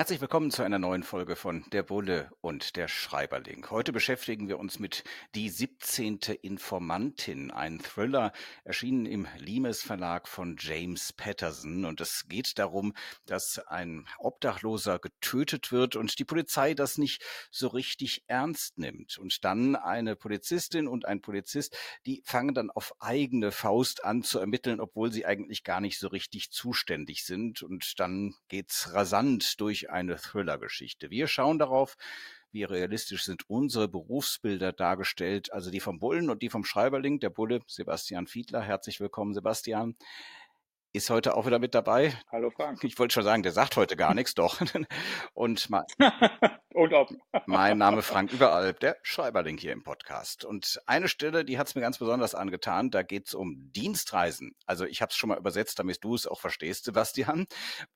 Herzlich willkommen zu einer neuen Folge von Der Bulle und der Schreiberling. Heute beschäftigen wir uns mit Die 17. Informantin, ein Thriller, erschienen im Limes Verlag von James Patterson. Und es geht darum, dass ein Obdachloser getötet wird und die Polizei das nicht so richtig ernst nimmt. Und dann eine Polizistin und ein Polizist, die fangen dann auf eigene Faust an zu ermitteln, obwohl sie eigentlich gar nicht so richtig zuständig sind. Und dann geht's rasant durch eine Thriller-Geschichte. Wir schauen darauf, wie realistisch sind unsere Berufsbilder dargestellt, also die vom Bullen und die vom Schreiberling, der Bulle Sebastian Fiedler. Herzlich willkommen, Sebastian ist heute auch wieder mit dabei. Hallo Frank. Ich wollte schon sagen, der sagt heute gar nichts, doch. Und, mein, und ob. mein Name Frank Überalb, der Schreiberling hier im Podcast. Und eine Stelle, die hat es mir ganz besonders angetan, da geht es um Dienstreisen. Also ich habe es schon mal übersetzt, damit du es auch verstehst, Sebastian.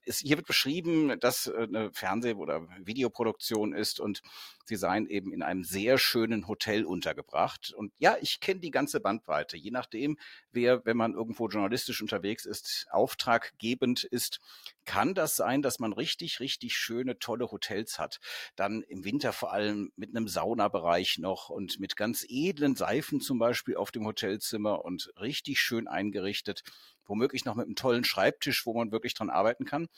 Es, hier wird beschrieben, dass äh, eine Fernseh- oder Videoproduktion ist und sie seien eben in einem sehr schönen Hotel untergebracht. Und ja, ich kenne die ganze Bandbreite. Je nachdem, wer, wenn man irgendwo journalistisch unterwegs ist, auftraggebend ist, kann das sein, dass man richtig, richtig schöne, tolle Hotels hat. Dann im Winter vor allem mit einem Saunabereich noch und mit ganz edlen Seifen zum Beispiel auf dem Hotelzimmer und richtig schön eingerichtet. Womöglich noch mit einem tollen Schreibtisch, wo man wirklich dran arbeiten kann.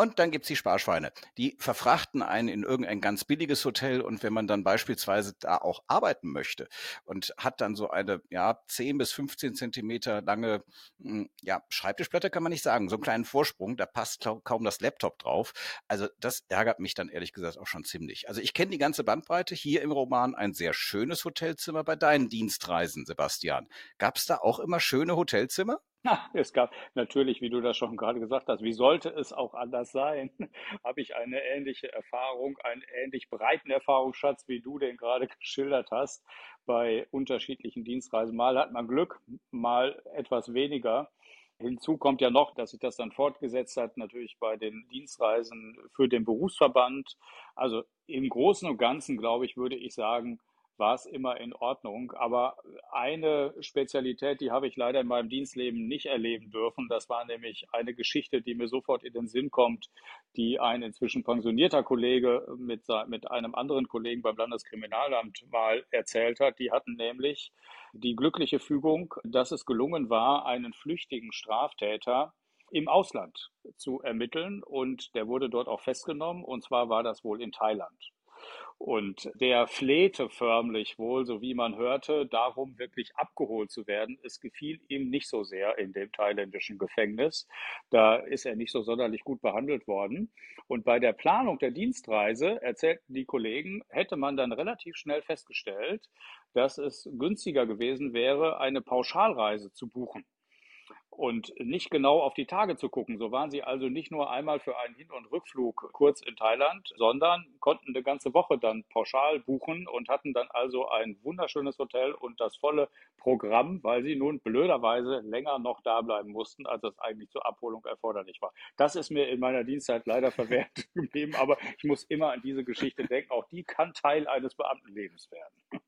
Und dann gibt's die Sparschweine. Die verfrachten einen in irgendein ganz billiges Hotel und wenn man dann beispielsweise da auch arbeiten möchte und hat dann so eine ja 10 bis 15 Zentimeter lange hm, ja Schreibtischplatte kann man nicht sagen, so einen kleinen Vorsprung, da passt kaum das Laptop drauf. Also das ärgert mich dann ehrlich gesagt auch schon ziemlich. Also ich kenne die ganze Bandbreite. Hier im Roman ein sehr schönes Hotelzimmer bei deinen Dienstreisen, Sebastian. Gab's da auch immer schöne Hotelzimmer? Na, es gab natürlich, wie du das schon gerade gesagt hast, wie sollte es auch anders sein, habe ich eine ähnliche Erfahrung, einen ähnlich breiten Erfahrungsschatz, wie du den gerade geschildert hast, bei unterschiedlichen Dienstreisen. Mal hat man Glück, mal etwas weniger. Hinzu kommt ja noch, dass sich das dann fortgesetzt hat, natürlich bei den Dienstreisen für den Berufsverband. Also im Großen und Ganzen, glaube ich, würde ich sagen, war es immer in Ordnung. Aber eine Spezialität, die habe ich leider in meinem Dienstleben nicht erleben dürfen. Das war nämlich eine Geschichte, die mir sofort in den Sinn kommt, die ein inzwischen pensionierter Kollege mit, mit einem anderen Kollegen beim Landeskriminalamt mal erzählt hat. Die hatten nämlich die glückliche Fügung, dass es gelungen war, einen flüchtigen Straftäter im Ausland zu ermitteln und der wurde dort auch festgenommen und zwar war das wohl in Thailand. Und der flehte förmlich wohl, so wie man hörte, darum wirklich abgeholt zu werden. Es gefiel ihm nicht so sehr in dem thailändischen Gefängnis. Da ist er nicht so sonderlich gut behandelt worden. Und bei der Planung der Dienstreise, erzählten die Kollegen, hätte man dann relativ schnell festgestellt, dass es günstiger gewesen wäre, eine Pauschalreise zu buchen und nicht genau auf die Tage zu gucken. So waren sie also nicht nur einmal für einen Hin- und Rückflug kurz in Thailand, sondern konnten eine ganze Woche dann pauschal buchen und hatten dann also ein wunderschönes Hotel und das volle Programm, weil sie nun blöderweise länger noch da bleiben mussten, als das eigentlich zur Abholung erforderlich war. Das ist mir in meiner Dienstzeit leider verwehrt geblieben, aber ich muss immer an diese Geschichte denken. Auch die kann Teil eines Beamtenlebens werden.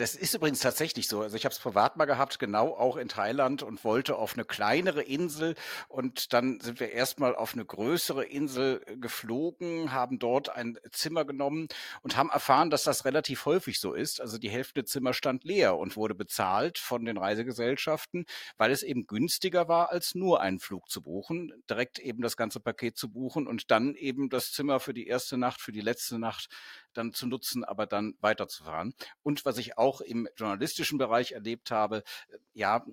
Das ist übrigens tatsächlich so. Also ich habe es privat mal gehabt, genau auch in Thailand und wollte auf eine kleinere Insel und dann sind wir erstmal auf eine größere Insel äh, geflogen, haben dort ein Zimmer genommen und haben erfahren, dass das relativ häufig so ist. Also die Hälfte Zimmer stand leer und wurde bezahlt von den Reisegesellschaften, weil es eben günstiger war, als nur einen Flug zu buchen, direkt eben das ganze Paket zu buchen und dann eben das Zimmer für die erste Nacht, für die letzte Nacht dann zu nutzen, aber dann weiterzufahren. Und was ich auch im journalistischen Bereich erlebt habe, ja,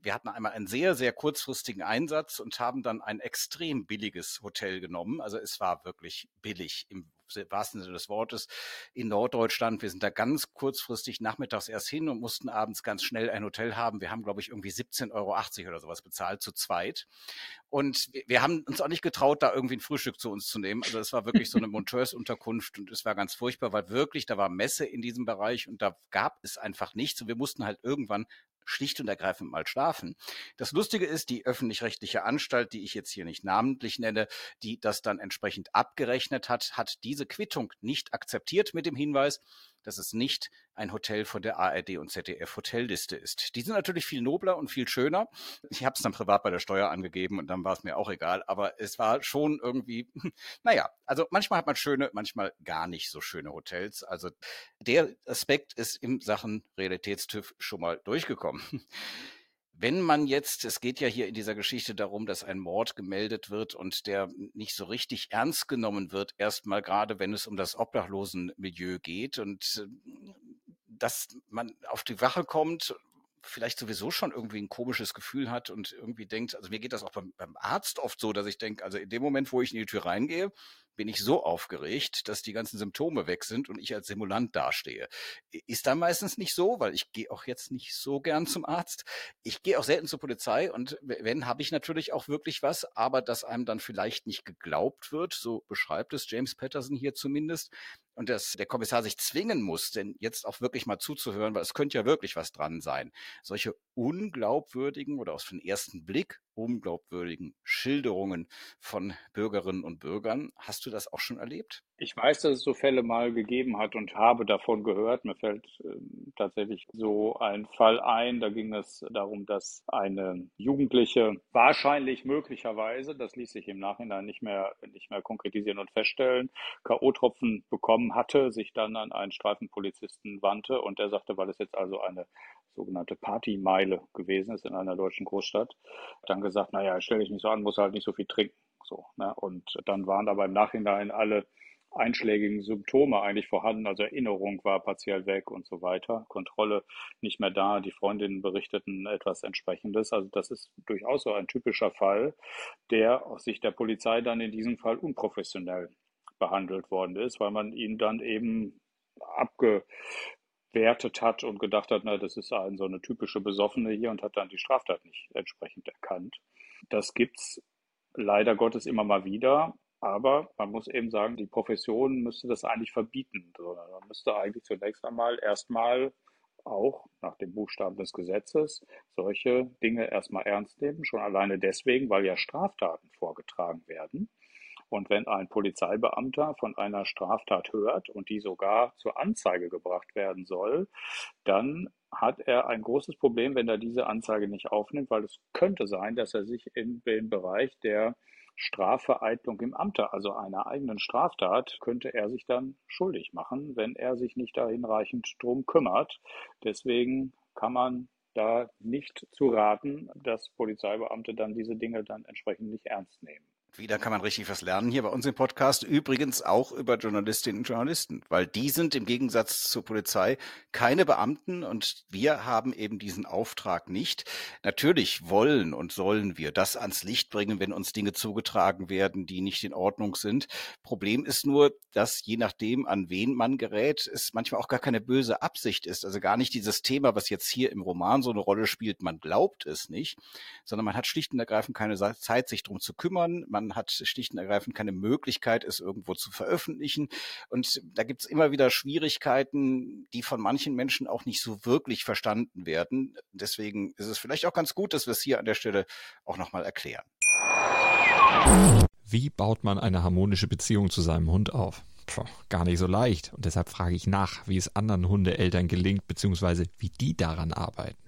wir hatten einmal einen sehr, sehr kurzfristigen Einsatz und haben dann ein extrem billiges Hotel genommen. Also es war wirklich billig im wahrsten Sinne des Wortes in Norddeutschland. Wir sind da ganz kurzfristig nachmittags erst hin und mussten abends ganz schnell ein Hotel haben. Wir haben, glaube ich, irgendwie 17,80 Euro oder sowas bezahlt zu zweit. Und wir haben uns auch nicht getraut, da irgendwie ein Frühstück zu uns zu nehmen. Also es war wirklich so eine Monteursunterkunft und es war ganz furchtbar, weil wirklich, da war Messe in diesem Bereich und da gab es einfach nichts und wir mussten halt irgendwann schlicht und ergreifend mal schlafen. Das Lustige ist, die öffentlich-rechtliche Anstalt, die ich jetzt hier nicht namentlich nenne, die das dann entsprechend abgerechnet hat, hat diese Quittung nicht akzeptiert mit dem Hinweis, dass es nicht ein Hotel von der ARD und ZDF Hotelliste ist. Die sind natürlich viel nobler und viel schöner. Ich habe es dann privat bei der Steuer angegeben und dann war es mir auch egal. Aber es war schon irgendwie, naja, also manchmal hat man schöne, manchmal gar nicht so schöne Hotels. Also der Aspekt ist in Sachen Realitätstüv schon mal durchgekommen. Wenn man jetzt, es geht ja hier in dieser Geschichte darum, dass ein Mord gemeldet wird und der nicht so richtig ernst genommen wird, erstmal gerade wenn es um das Obdachlosenmilieu geht und äh, dass man auf die Wache kommt vielleicht sowieso schon irgendwie ein komisches Gefühl hat und irgendwie denkt, also mir geht das auch beim, beim Arzt oft so, dass ich denke, also in dem Moment, wo ich in die Tür reingehe, bin ich so aufgeregt, dass die ganzen Symptome weg sind und ich als Simulant dastehe. Ist da meistens nicht so, weil ich gehe auch jetzt nicht so gern zum Arzt. Ich gehe auch selten zur Polizei und wenn, habe ich natürlich auch wirklich was, aber dass einem dann vielleicht nicht geglaubt wird, so beschreibt es James Patterson hier zumindest, und dass der Kommissar sich zwingen muss, denn jetzt auch wirklich mal zuzuhören, weil es könnte ja wirklich was dran sein. Solche unglaubwürdigen oder aus dem ersten Blick unglaubwürdigen Schilderungen von Bürgerinnen und Bürgern. Hast du das auch schon erlebt? Ich weiß, dass es so Fälle mal gegeben hat und habe davon gehört. Mir fällt äh, tatsächlich so ein Fall ein. Da ging es darum, dass eine Jugendliche wahrscheinlich möglicherweise, das ließ sich im Nachhinein nicht mehr, nicht mehr konkretisieren und feststellen, K.O.-Tropfen bekommen hatte, sich dann an einen Streifenpolizisten wandte und der sagte, weil es jetzt also eine sogenannte Partymeile gewesen ist in einer deutschen Großstadt, dann gesagt, naja, stell dich nicht so an, muss halt nicht so viel trinken. So, ne? Und dann waren aber im Nachhinein alle einschlägigen Symptome eigentlich vorhanden. Also Erinnerung war partiell weg und so weiter. Kontrolle nicht mehr da. Die Freundinnen berichteten etwas entsprechendes. Also das ist durchaus so ein typischer Fall, der aus Sicht der Polizei dann in diesem Fall unprofessionell behandelt worden ist, weil man ihn dann eben abgewertet hat und gedacht hat, na, das ist ein, so eine typische Besoffene hier und hat dann die Straftat nicht entsprechend erkannt. Das gibt's leider Gottes immer mal wieder. Aber man muss eben sagen, die Profession müsste das eigentlich verbieten, sondern man müsste eigentlich zunächst einmal erstmal auch nach dem Buchstaben des Gesetzes solche Dinge erstmal ernst nehmen, schon alleine deswegen, weil ja Straftaten vorgetragen werden. Und wenn ein Polizeibeamter von einer Straftat hört und die sogar zur Anzeige gebracht werden soll, dann hat er ein großes Problem, wenn er diese Anzeige nicht aufnimmt, weil es könnte sein, dass er sich in den Bereich der Strafvereitlung im Amte, also einer eigenen Straftat, könnte er sich dann schuldig machen, wenn er sich nicht da hinreichend drum kümmert. Deswegen kann man da nicht zu raten, dass Polizeibeamte dann diese Dinge dann entsprechend nicht ernst nehmen. Wieder kann man richtig was lernen hier bei uns im Podcast. Übrigens auch über Journalistinnen und Journalisten, weil die sind im Gegensatz zur Polizei keine Beamten und wir haben eben diesen Auftrag nicht. Natürlich wollen und sollen wir das ans Licht bringen, wenn uns Dinge zugetragen werden, die nicht in Ordnung sind. Problem ist nur, dass je nachdem, an wen man gerät, es manchmal auch gar keine böse Absicht ist. Also gar nicht dieses Thema, was jetzt hier im Roman so eine Rolle spielt, man glaubt es nicht, sondern man hat schlicht und ergreifend keine Zeit, sich drum zu kümmern. Man hat schlicht und ergreifend keine Möglichkeit, es irgendwo zu veröffentlichen. Und da gibt es immer wieder Schwierigkeiten, die von manchen Menschen auch nicht so wirklich verstanden werden. Deswegen ist es vielleicht auch ganz gut, dass wir es hier an der Stelle auch nochmal erklären. Wie baut man eine harmonische Beziehung zu seinem Hund auf? Puh, gar nicht so leicht. Und deshalb frage ich nach, wie es anderen Hundeeltern gelingt, beziehungsweise wie die daran arbeiten.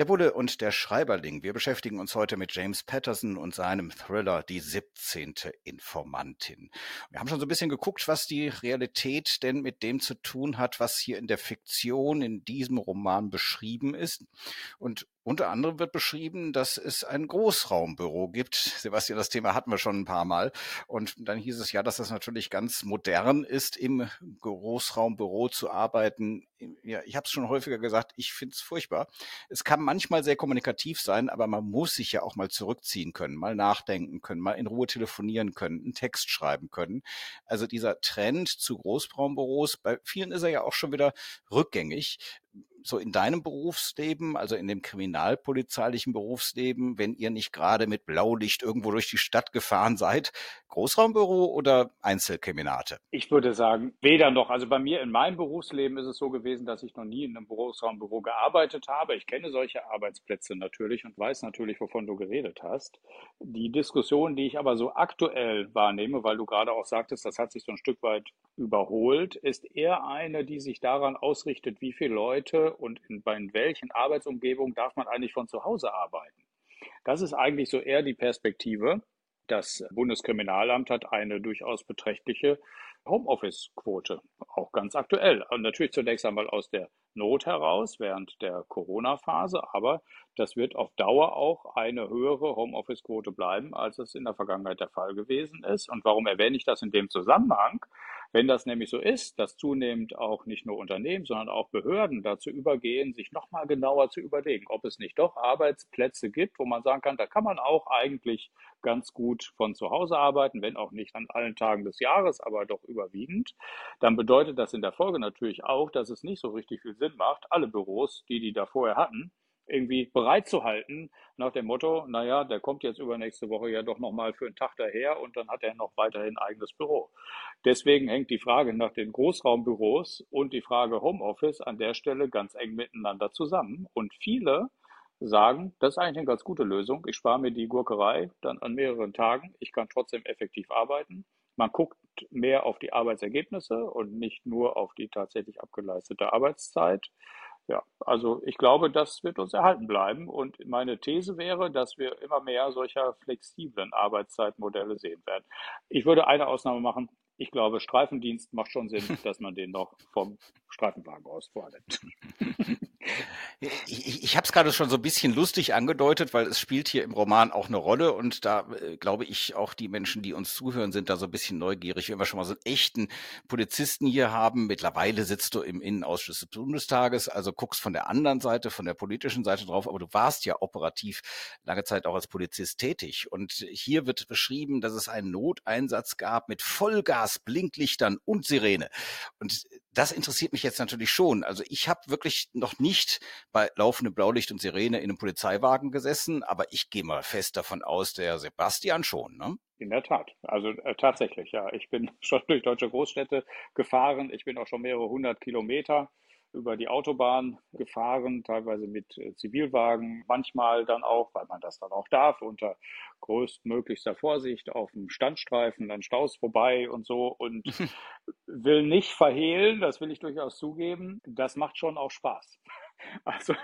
Der Bulle und der Schreiberling. Wir beschäftigen uns heute mit James Patterson und seinem Thriller Die 17. Informantin. Wir haben schon so ein bisschen geguckt, was die Realität denn mit dem zu tun hat, was hier in der Fiktion in diesem Roman beschrieben ist. Und unter anderem wird beschrieben, dass es ein Großraumbüro gibt. Sebastian, das Thema hatten wir schon ein paar Mal. Und dann hieß es ja, dass das natürlich ganz modern ist, im Großraumbüro zu arbeiten. Ja, ich habe es schon häufiger gesagt, ich finde es furchtbar. Es kann manchmal sehr kommunikativ sein, aber man muss sich ja auch mal zurückziehen können, mal nachdenken können, mal in Ruhe telefonieren können, einen Text schreiben können. Also dieser Trend zu Großraumbüros, bei vielen ist er ja auch schon wieder rückgängig so in deinem Berufsleben, also in dem kriminalpolizeilichen Berufsleben, wenn ihr nicht gerade mit Blaulicht irgendwo durch die Stadt gefahren seid, Großraumbüro oder Einzelkriminate? Ich würde sagen, weder noch. Also bei mir in meinem Berufsleben ist es so gewesen, dass ich noch nie in einem Großraumbüro gearbeitet habe. Ich kenne solche Arbeitsplätze natürlich und weiß natürlich, wovon du geredet hast. Die Diskussion, die ich aber so aktuell wahrnehme, weil du gerade auch sagtest, das hat sich so ein Stück weit überholt, ist eher eine, die sich daran ausrichtet, wie viele Leute und in, in welchen Arbeitsumgebungen darf man eigentlich von zu Hause arbeiten. Das ist eigentlich so eher die Perspektive. Das Bundeskriminalamt hat eine durchaus beträchtliche Homeoffice-Quote, auch ganz aktuell. Und natürlich zunächst einmal aus der Not heraus während der Corona-Phase, aber das wird auf Dauer auch eine höhere Homeoffice-Quote bleiben, als es in der Vergangenheit der Fall gewesen ist. Und warum erwähne ich das in dem Zusammenhang? Wenn das nämlich so ist, dass zunehmend auch nicht nur Unternehmen, sondern auch Behörden dazu übergehen, sich nochmal genauer zu überlegen, ob es nicht doch Arbeitsplätze gibt, wo man sagen kann, da kann man auch eigentlich ganz gut von zu Hause arbeiten, wenn auch nicht an allen Tagen des Jahres, aber doch überwiegend, dann bedeutet das in der Folge natürlich auch, dass es nicht so richtig viel Sinn macht, alle Büros, die die da vorher hatten, irgendwie bereit zu halten, nach dem Motto, naja, der kommt jetzt übernächste Woche ja doch nochmal für einen Tag daher und dann hat er noch weiterhin eigenes Büro. Deswegen hängt die Frage nach den Großraumbüros und die Frage Homeoffice an der Stelle ganz eng miteinander zusammen. Und viele sagen, das ist eigentlich eine ganz gute Lösung. Ich spare mir die Gurkerei dann an mehreren Tagen. Ich kann trotzdem effektiv arbeiten. Man guckt mehr auf die Arbeitsergebnisse und nicht nur auf die tatsächlich abgeleistete Arbeitszeit. Ja, also ich glaube, das wird uns erhalten bleiben. Und meine These wäre, dass wir immer mehr solcher flexiblen Arbeitszeitmodelle sehen werden. Ich würde eine Ausnahme machen. Ich glaube, Streifendienst macht schon Sinn, dass man den noch vom Streifenwagen aus vornimmt. Ich, ich habe es gerade schon so ein bisschen lustig angedeutet, weil es spielt hier im Roman auch eine Rolle und da äh, glaube ich auch die Menschen, die uns zuhören, sind da so ein bisschen neugierig. Wenn wir schon mal so einen echten Polizisten hier haben, mittlerweile sitzt du im Innenausschuss des Bundestages, also guckst von der anderen Seite, von der politischen Seite drauf, aber du warst ja operativ lange Zeit auch als Polizist tätig und hier wird beschrieben, dass es einen Noteinsatz gab mit Vollgas, Blinklichtern und Sirene und das interessiert mich jetzt natürlich schon. Also ich habe wirklich noch nicht bei laufendem Blaulicht und Sirene in einem Polizeiwagen gesessen, aber ich gehe mal fest davon aus, der Sebastian schon, ne? In der Tat. Also äh, tatsächlich, ja. Ich bin schon durch deutsche Großstädte gefahren. Ich bin auch schon mehrere hundert Kilometer über die Autobahn gefahren, teilweise mit äh, Zivilwagen, manchmal dann auch, weil man das dann auch darf, unter größtmöglichster Vorsicht auf dem Standstreifen an Staus vorbei und so und will nicht verhehlen, das will ich durchaus zugeben, das macht schon auch Spaß. Also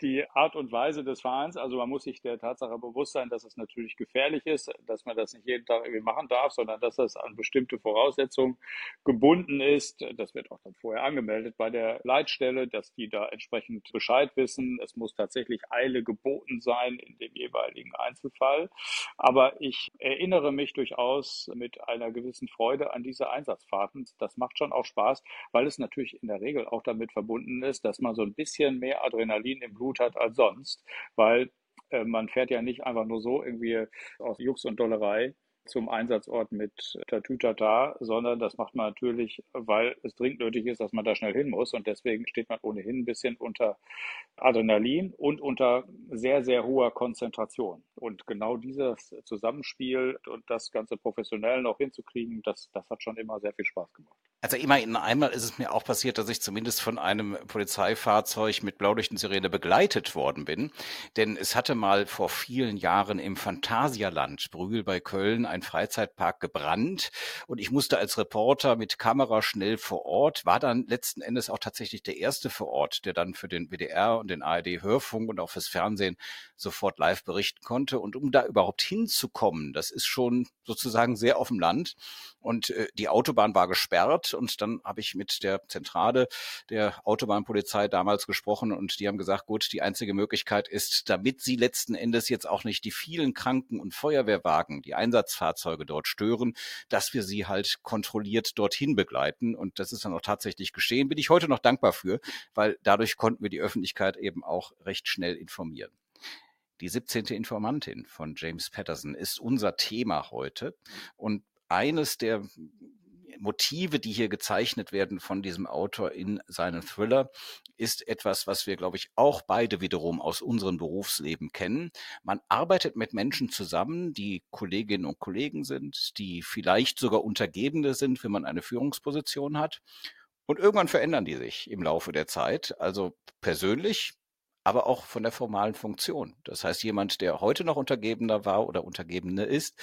die Art und Weise des Fahrens, also man muss sich der Tatsache bewusst sein, dass es natürlich gefährlich ist, dass man das nicht jeden Tag irgendwie machen darf, sondern dass das an bestimmte Voraussetzungen gebunden ist. Das wird auch dann vorher angemeldet bei der Leitstelle, dass die da entsprechend Bescheid wissen. Es muss tatsächlich Eile geboten sein in dem jeweiligen Einzelfall. Aber ich erinnere mich durchaus mit einer gewissen Freude an diese Einsatzfahrten. Das macht schon auch Spaß, weil es natürlich in der Regel auch damit verbunden ist, dass man so ein bisschen bisschen mehr Adrenalin im Blut hat als sonst, weil äh, man fährt ja nicht einfach nur so irgendwie aus Jux und Dollerei zum Einsatzort mit Tatütata, sondern das macht man natürlich, weil es dringend nötig ist, dass man da schnell hin muss. Und deswegen steht man ohnehin ein bisschen unter Adrenalin und unter sehr, sehr hoher Konzentration. Und genau dieses Zusammenspiel und das Ganze professionell noch hinzukriegen, das, das hat schon immer sehr viel Spaß gemacht. Also immerhin einmal ist es mir auch passiert, dass ich zumindest von einem Polizeifahrzeug mit Blaulichtensirene begleitet worden bin. Denn es hatte mal vor vielen Jahren im Phantasialand Brühl bei Köln ein Freizeitpark gebrannt und ich musste als Reporter mit Kamera schnell vor Ort, war dann letzten Endes auch tatsächlich der erste vor Ort, der dann für den WDR und den ARD Hörfunk und auch fürs Fernsehen sofort live berichten konnte. Und um da überhaupt hinzukommen, das ist schon sozusagen sehr auf dem Land und äh, die Autobahn war gesperrt und dann habe ich mit der Zentrale der Autobahnpolizei damals gesprochen und die haben gesagt, gut, die einzige Möglichkeit ist, damit sie letzten Endes jetzt auch nicht die vielen Kranken- und Feuerwehrwagen, die Einsatzfahrzeuge dort stören, dass wir sie halt kontrolliert dorthin begleiten und das ist dann auch tatsächlich geschehen. Bin ich heute noch dankbar für, weil dadurch konnten wir die Öffentlichkeit eben auch recht schnell informieren. Die 17. Informantin von James Patterson ist unser Thema heute. Und eines der Motive, die hier gezeichnet werden von diesem Autor in seinen Thriller, ist etwas, was wir, glaube ich, auch beide wiederum aus unserem Berufsleben kennen. Man arbeitet mit Menschen zusammen, die Kolleginnen und Kollegen sind, die vielleicht sogar Untergebene sind, wenn man eine Führungsposition hat. Und irgendwann verändern die sich im Laufe der Zeit, also persönlich, aber auch von der formalen Funktion. Das heißt, jemand, der heute noch Untergebener war oder Untergebene ist,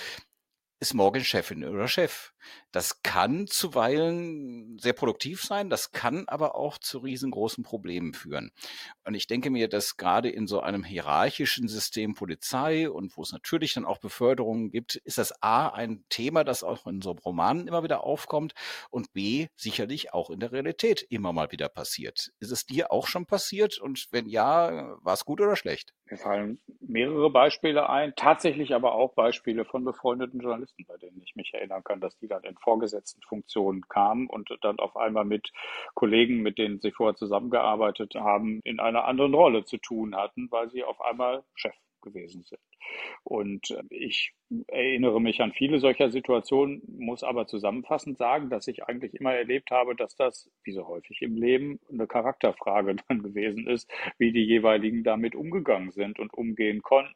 ist morgen Chefin oder Chef. Das kann zuweilen sehr produktiv sein, das kann aber auch zu riesengroßen Problemen führen. Und ich denke mir, dass gerade in so einem hierarchischen System Polizei und wo es natürlich dann auch Beförderungen gibt, ist das A ein Thema, das auch in so Romanen immer wieder aufkommt und B sicherlich auch in der Realität immer mal wieder passiert. Ist es dir auch schon passiert und wenn ja, war es gut oder schlecht? Mir fallen mehrere Beispiele ein, tatsächlich aber auch Beispiele von befreundeten Journalisten, bei denen ich mich erinnern kann, dass die dann in vorgesetzten Funktionen kamen und dann auf einmal mit Kollegen, mit denen sie vorher zusammengearbeitet haben, in einer anderen Rolle zu tun hatten, weil sie auf einmal Chef gewesen sind. Und äh, ich erinnere mich an viele solcher Situationen, muss aber zusammenfassend sagen, dass ich eigentlich immer erlebt habe, dass das, wie so häufig im Leben, eine Charakterfrage dann gewesen ist, wie die jeweiligen damit umgegangen sind und umgehen konnten.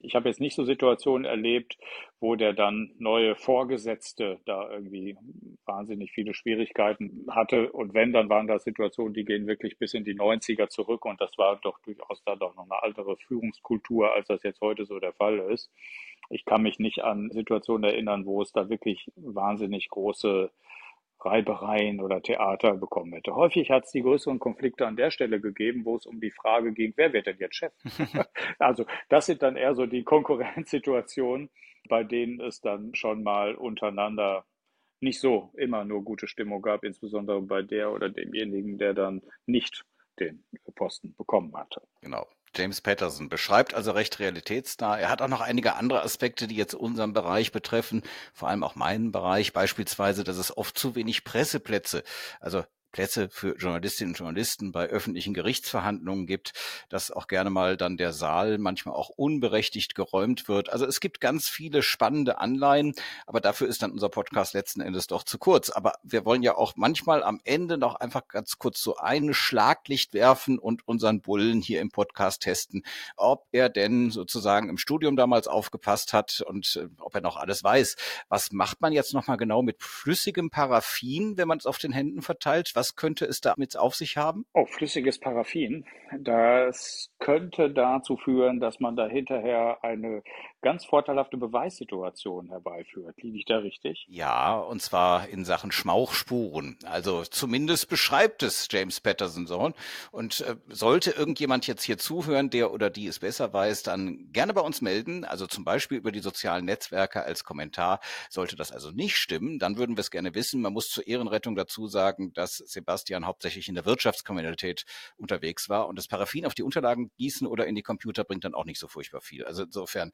Ich habe jetzt nicht so Situationen erlebt, wo der dann neue Vorgesetzte da irgendwie wahnsinnig viele Schwierigkeiten hatte. Und wenn, dann waren das Situationen, die gehen wirklich bis in die 90er zurück. Und das war doch durchaus da doch noch eine andere Führungskultur, als das jetzt heute so der Fall ist. Ich kann mich nicht an Situationen erinnern, wo es da wirklich wahnsinnig große Reibereien oder Theater bekommen hätte. Häufig hat es die größeren Konflikte an der Stelle gegeben, wo es um die Frage ging, wer wird denn jetzt Chef? also das sind dann eher so die Konkurrenzsituationen, bei denen es dann schon mal untereinander nicht so immer nur gute Stimmung gab, insbesondere bei der oder demjenigen, der dann nicht den Posten bekommen hatte. Genau. James Patterson beschreibt also recht realitätsnah. Er hat auch noch einige andere Aspekte, die jetzt unseren Bereich betreffen, vor allem auch meinen Bereich, beispielsweise, dass es oft zu wenig Presseplätze, also Plätze für Journalistinnen und Journalisten bei öffentlichen Gerichtsverhandlungen gibt, dass auch gerne mal dann der Saal manchmal auch unberechtigt geräumt wird. Also es gibt ganz viele spannende Anleihen, aber dafür ist dann unser Podcast letzten Endes doch zu kurz. Aber wir wollen ja auch manchmal am Ende noch einfach ganz kurz so ein Schlaglicht werfen und unseren Bullen hier im Podcast testen, ob er denn sozusagen im Studium damals aufgepasst hat und äh, ob er noch alles weiß. Was macht man jetzt nochmal genau mit flüssigem Paraffin, wenn man es auf den Händen verteilt? Was könnte es damit auf sich haben? Oh, flüssiges Paraffin. Das könnte dazu führen, dass man da hinterher eine ganz vorteilhafte Beweissituation herbeiführt. Liege ich da richtig? Ja, und zwar in Sachen Schmauchspuren. Also zumindest beschreibt es James Patterson so. Und äh, sollte irgendjemand jetzt hier zuhören, der oder die es besser weiß, dann gerne bei uns melden. Also zum Beispiel über die sozialen Netzwerke als Kommentar. Sollte das also nicht stimmen, dann würden wir es gerne wissen. Man muss zur Ehrenrettung dazu sagen, dass Sebastian hauptsächlich in der Wirtschaftskriminalität unterwegs war. Und das Paraffin auf die Unterlagen gießen oder in die Computer bringt dann auch nicht so furchtbar viel. Also insofern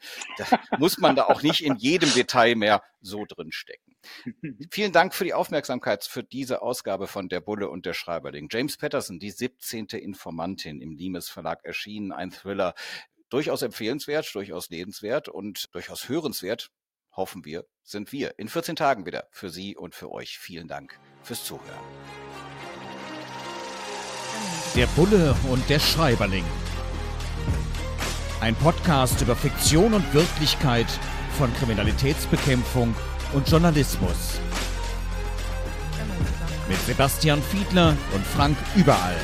muss man da auch nicht in jedem Detail mehr so drin stecken. Vielen Dank für die Aufmerksamkeit für diese Ausgabe von Der Bulle und der Schreiberling. James Patterson, die 17. Informantin im Limes Verlag erschienen, ein Thriller, durchaus empfehlenswert, durchaus lebenswert und durchaus hörenswert, hoffen wir, sind wir in 14 Tagen wieder für Sie und für euch. Vielen Dank fürs Zuhören. Der Bulle und der Schreiberling. Ein Podcast über Fiktion und Wirklichkeit von Kriminalitätsbekämpfung und Journalismus. Mit Sebastian Fiedler und Frank Überall.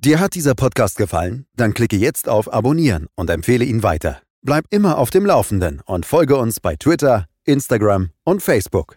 Dir hat dieser Podcast gefallen? Dann klicke jetzt auf Abonnieren und empfehle ihn weiter. Bleib immer auf dem Laufenden und folge uns bei Twitter, Instagram und Facebook.